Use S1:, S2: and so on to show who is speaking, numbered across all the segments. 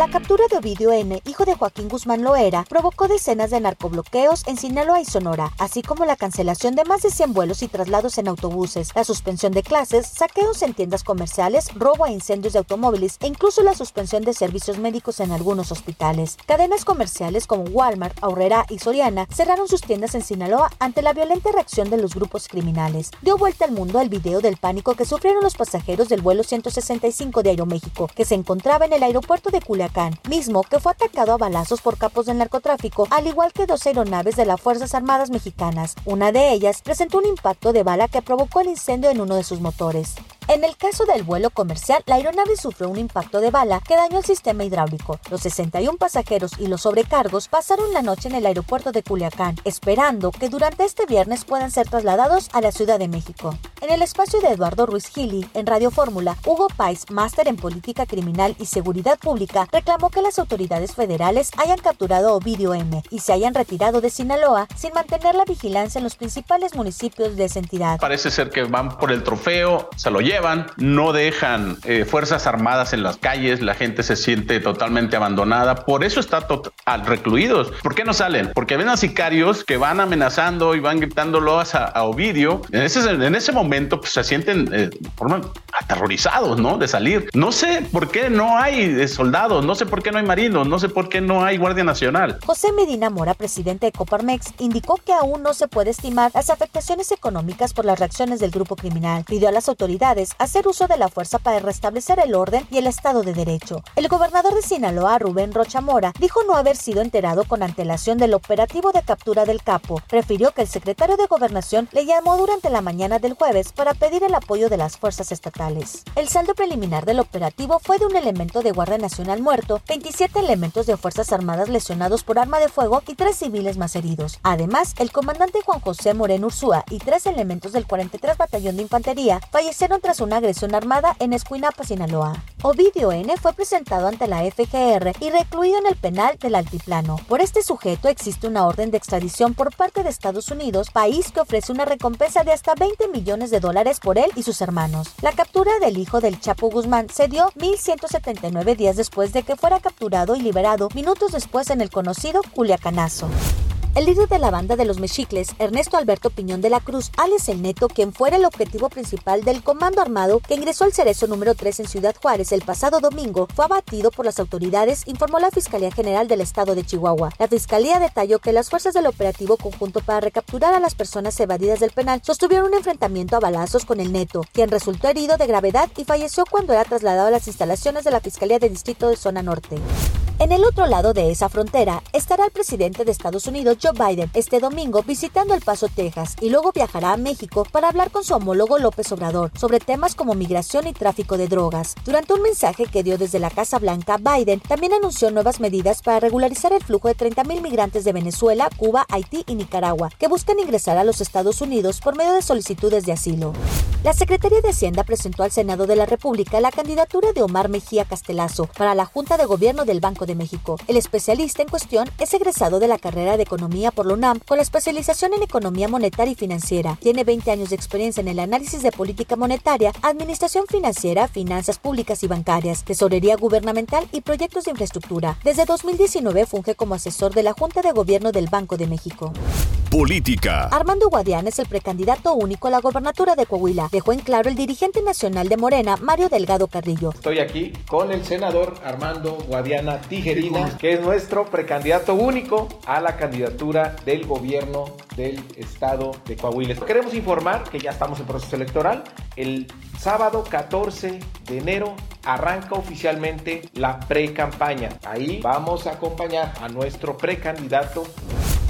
S1: La captura de Ovidio N., hijo de Joaquín Guzmán Loera, provocó decenas de narcobloqueos en Sinaloa y Sonora, así como la cancelación de más de 100 vuelos y traslados en autobuses, la suspensión de clases, saqueos en tiendas comerciales, robo a incendios de automóviles e incluso la suspensión de servicios médicos en algunos hospitales. Cadenas comerciales como Walmart, Aurrera y Soriana cerraron sus tiendas en Sinaloa ante la violenta reacción de los grupos criminales. Dio vuelta al mundo el video del pánico que sufrieron los pasajeros del vuelo 165 de Aeroméxico, que se encontraba en el aeropuerto de Culiacán mismo que fue atacado a balazos por capos del narcotráfico, al igual que dos aeronaves de las Fuerzas Armadas mexicanas. Una de ellas presentó un impacto de bala que provocó el incendio en uno de sus motores. En el caso del vuelo comercial, la aeronave sufrió un impacto de bala que dañó el sistema hidráulico. Los 61 pasajeros y los sobrecargos pasaron la noche en el aeropuerto de Culiacán, esperando que durante este viernes puedan ser trasladados a la Ciudad de México. En el espacio de Eduardo Ruiz Gili, en Radio Fórmula, Hugo Pais, máster en política criminal y seguridad pública, reclamó que las autoridades federales hayan capturado a Ovidio M y se hayan retirado de Sinaloa sin mantener la vigilancia en los principales municipios de esa entidad.
S2: Parece ser que van por el trofeo, se lo llevan no dejan eh, fuerzas armadas en las calles, la gente se siente totalmente abandonada, por eso está recluidos. ¿Por qué no salen? Porque ven a sicarios que van amenazando y van gritándolo a, a Ovidio. En ese, en ese momento pues, se sienten eh, aterrorizados, ¿no? De salir. No sé por qué no hay eh, soldados, no sé por qué no hay marinos, no sé por qué no hay Guardia Nacional.
S1: José Medina Mora, presidente de Coparmex, indicó que aún no se puede estimar las afectaciones económicas por las reacciones del grupo criminal. Pidió a las autoridades hacer uso de la fuerza para restablecer el orden y el Estado de Derecho. El gobernador de Sinaloa, Rubén Rocha Mora, dijo no haber sido enterado con antelación del operativo de captura del capo. Refirió que el secretario de Gobernación le llamó durante la mañana del jueves para pedir el apoyo de las fuerzas estatales. El saldo preliminar del operativo fue de un elemento de Guardia Nacional muerto, 27 elementos de Fuerzas Armadas lesionados por arma de fuego y tres civiles más heridos. Además, el comandante Juan José Moreno Ursúa y tres elementos del 43 Batallón de Infantería fallecieron tras una agresión armada en Escuinapa, Sinaloa. Ovidio N. fue presentado ante la FGR y recluido en el penal del Altiplano. Por este sujeto existe una orden de extradición por parte de Estados Unidos, país que ofrece una recompensa de hasta 20 millones de dólares por él y sus hermanos. La captura del hijo del Chapo Guzmán se dio 1179 días después de que fuera capturado y liberado minutos después en el conocido Culiacanazo. El líder de la banda de los Mexicles, Ernesto Alberto Piñón de la Cruz, alias El Neto, quien fuera el objetivo principal del comando armado que ingresó al cerezo número 3 en Ciudad Juárez el pasado domingo, fue abatido por las autoridades, informó la Fiscalía General del Estado de Chihuahua. La Fiscalía detalló que las fuerzas del operativo conjunto para recapturar a las personas evadidas del penal sostuvieron un enfrentamiento a balazos con El Neto, quien resultó herido de gravedad y falleció cuando era trasladado a las instalaciones de la Fiscalía de Distrito de Zona Norte. En el otro lado de esa frontera estará el presidente de Estados Unidos, Joe Biden, este domingo visitando El Paso, Texas, y luego viajará a México para hablar con su homólogo López Obrador sobre temas como migración y tráfico de drogas. Durante un mensaje que dio desde la Casa Blanca, Biden también anunció nuevas medidas para regularizar el flujo de 30.000 migrantes de Venezuela, Cuba, Haití y Nicaragua, que buscan ingresar a los Estados Unidos por medio de solicitudes de asilo. La Secretaría de Hacienda presentó al Senado de la República la candidatura de Omar Mejía Castelazo para la Junta de Gobierno del Banco de México. El especialista en cuestión es egresado de la carrera de Economía por la UNAM con la especialización en Economía Monetaria y Financiera. Tiene 20 años de experiencia en el análisis de política monetaria, administración financiera, finanzas públicas y bancarias, tesorería gubernamental y proyectos de infraestructura. Desde 2019 funge como asesor de la Junta de Gobierno del Banco de México.
S3: Política.
S1: Armando Guadiana es el precandidato único a la gobernatura de Coahuila. Dejó en claro el dirigente nacional de Morena, Mario Delgado Carrillo.
S4: Estoy aquí con el senador Armando Guadiana Tijerina, que es nuestro precandidato único a la candidatura del gobierno del estado de Coahuila. Queremos informar que ya estamos en proceso electoral. El sábado 14 de enero arranca oficialmente la pre-campaña. Ahí vamos a acompañar a nuestro precandidato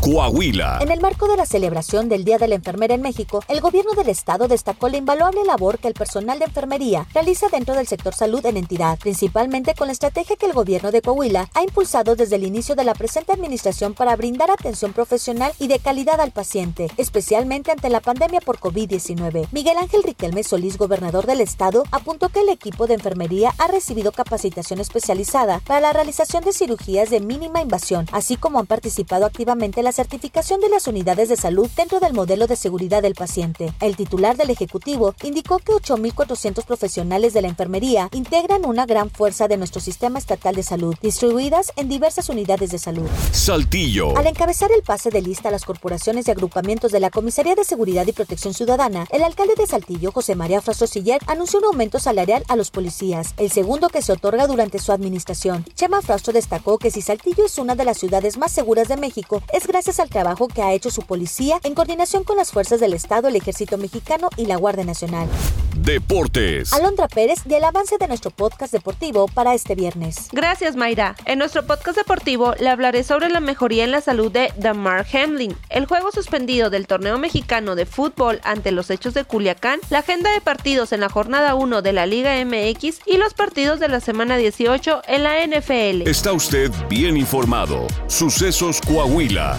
S3: Coahuila.
S1: En el marco de la celebración del Día de la Enfermera en México, el gobierno del estado destacó la invaluable labor que el personal de enfermería realiza dentro del sector salud en entidad, principalmente con la estrategia que el gobierno de Coahuila ha impulsado desde el inicio de la presente administración para brindar atención profesional y de calidad al paciente, especialmente ante la pandemia por COVID-19. Miguel Ángel Riquelme Solís, gobernador del estado, apuntó que el equipo de enfermería ha recibido capacitación especializada para la realización de cirugías de mínima invasión, así como han participado activamente las la certificación de las unidades de salud dentro del modelo de seguridad del paciente. El titular del Ejecutivo indicó que 8.400 profesionales de la enfermería integran una gran fuerza de nuestro sistema estatal de salud, distribuidas en diversas unidades de salud.
S3: Saltillo.
S1: Al encabezar el pase de lista a las corporaciones y agrupamientos de la Comisaría de Seguridad y Protección Ciudadana, el alcalde de Saltillo, José María Frastro-Siller, anunció un aumento salarial a los policías, el segundo que se otorga durante su administración. Chema Frastro destacó que si Saltillo es una de las ciudades más seguras de México, es gracias al trabajo que ha hecho su policía en coordinación con las fuerzas del Estado, el Ejército Mexicano y la Guardia Nacional.
S3: Deportes.
S1: Alondra Pérez y el avance de nuestro podcast deportivo para este viernes.
S5: Gracias, Mayra. En nuestro podcast deportivo le hablaré sobre la mejoría en la salud de Damar Hamlin, el juego suspendido del torneo mexicano de fútbol ante los hechos de Culiacán, la agenda de partidos en la jornada 1 de la Liga MX y los partidos de la semana 18 en la NFL.
S3: Está usted bien informado. Sucesos Coahuila.